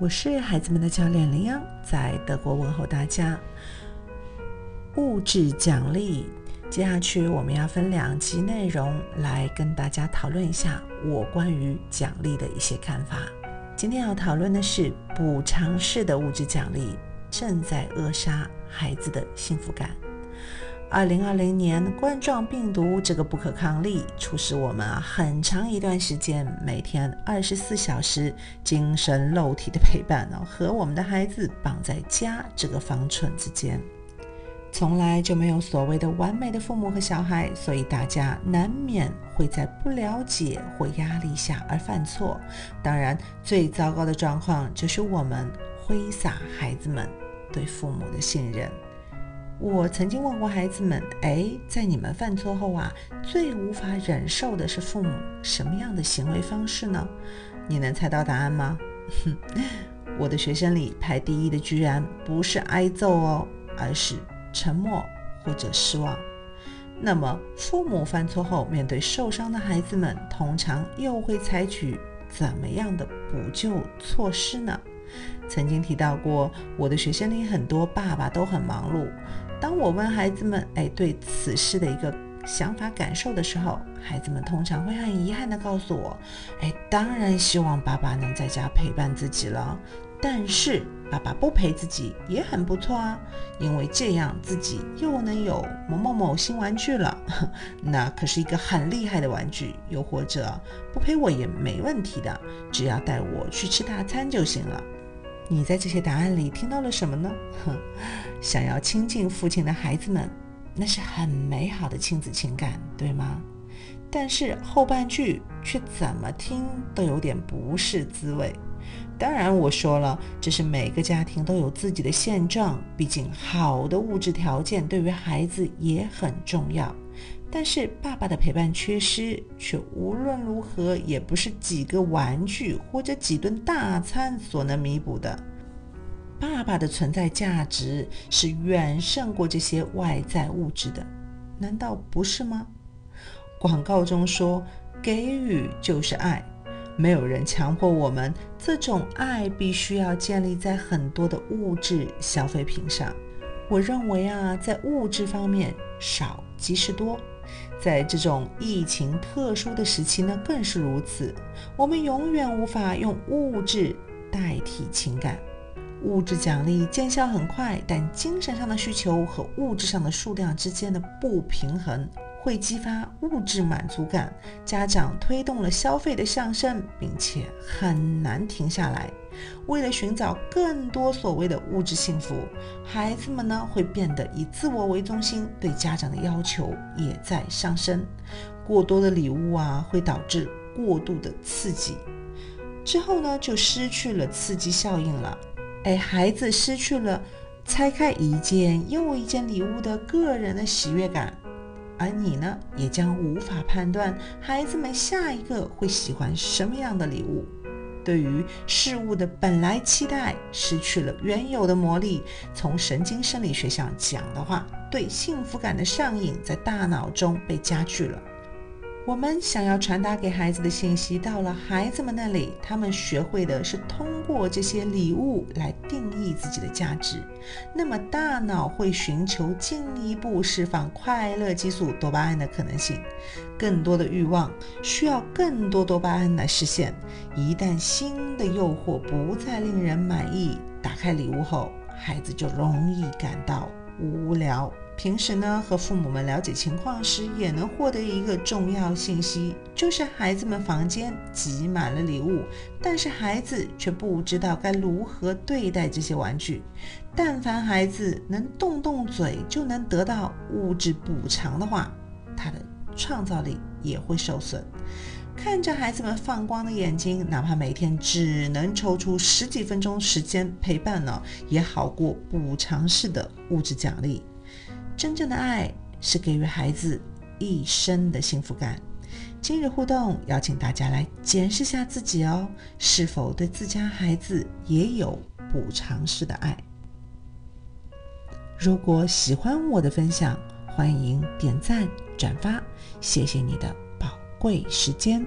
我是孩子们的教练林央，在德国问候大家。物质奖励，接下去我们要分两集内容来跟大家讨论一下我关于奖励的一些看法。今天要讨论的是补偿式的物质奖励正在扼杀孩子的幸福感。二零二零年冠状病毒这个不可抗力，促使我们啊很长一段时间每天二十四小时精神肉体的陪伴哦，和我们的孩子绑在家这个方寸之间，从来就没有所谓的完美的父母和小孩，所以大家难免会在不了解或压力下而犯错。当然，最糟糕的状况就是我们挥洒孩子们对父母的信任。我曾经问过孩子们：“哎，在你们犯错后啊，最无法忍受的是父母什么样的行为方式呢？你能猜到答案吗？” 我的学生里排第一的居然不是挨揍哦，而是沉默或者失望。那么，父母犯错后，面对受伤的孩子们，通常又会采取怎么样的补救措施呢？曾经提到过，我的学生里很多爸爸都很忙碌。当我问孩子们，哎，对此事的一个想法感受的时候，孩子们通常会很遗憾地告诉我，哎，当然希望爸爸能在家陪伴自己了，但是爸爸不陪自己也很不错啊，因为这样自己又能有某某某新玩具了，那可是一个很厉害的玩具，又或者不陪我也没问题的，只要带我去吃大餐就行了。你在这些答案里听到了什么呢？哼，想要亲近父亲的孩子们，那是很美好的亲子情感，对吗？但是后半句却怎么听都有点不是滋味。当然，我说了，这是每个家庭都有自己的现状，毕竟好的物质条件对于孩子也很重要。但是爸爸的陪伴缺失，却无论如何也不是几个玩具或者几顿大餐所能弥补的。爸爸的存在价值是远胜过这些外在物质的，难道不是吗？广告中说，给予就是爱，没有人强迫我们，这种爱必须要建立在很多的物质消费品上。我认为啊，在物质方面少即是多。在这种疫情特殊的时期呢，更是如此。我们永远无法用物质代替情感。物质奖励见效很快，但精神上的需求和物质上的数量之间的不平衡。会激发物质满足感，家长推动了消费的上升，并且很难停下来。为了寻找更多所谓的物质幸福，孩子们呢会变得以自我为中心，对家长的要求也在上升。过多的礼物啊，会导致过度的刺激，之后呢就失去了刺激效应了。哎，孩子失去了拆开一件又一件礼物的个人的喜悦感。而你呢，也将无法判断孩子们下一个会喜欢什么样的礼物。对于事物的本来期待失去了原有的魔力。从神经生理学上讲的话，对幸福感的上瘾在大脑中被加剧了。我们想要传达给孩子的信息到了孩子们那里，他们学会的是通过这些礼物来定义自己的价值。那么大脑会寻求进一步释放快乐激素多巴胺的可能性，更多的欲望需要更多多巴胺来实现。一旦新的诱惑不再令人满意，打开礼物后，孩子就容易感到无聊。平时呢，和父母们了解情况时，也能获得一个重要信息，就是孩子们房间挤满了礼物，但是孩子却不知道该如何对待这些玩具。但凡孩子能动动嘴就能得到物质补偿的话，他的创造力也会受损。看着孩子们放光的眼睛，哪怕每天只能抽出十几分钟时间陪伴呢，也好过补偿式的物质奖励。真正的爱是给予孩子一生的幸福感。今日互动，邀请大家来检视下自己哦，是否对自家孩子也有补偿式的爱？如果喜欢我的分享，欢迎点赞转发，谢谢你的宝贵时间。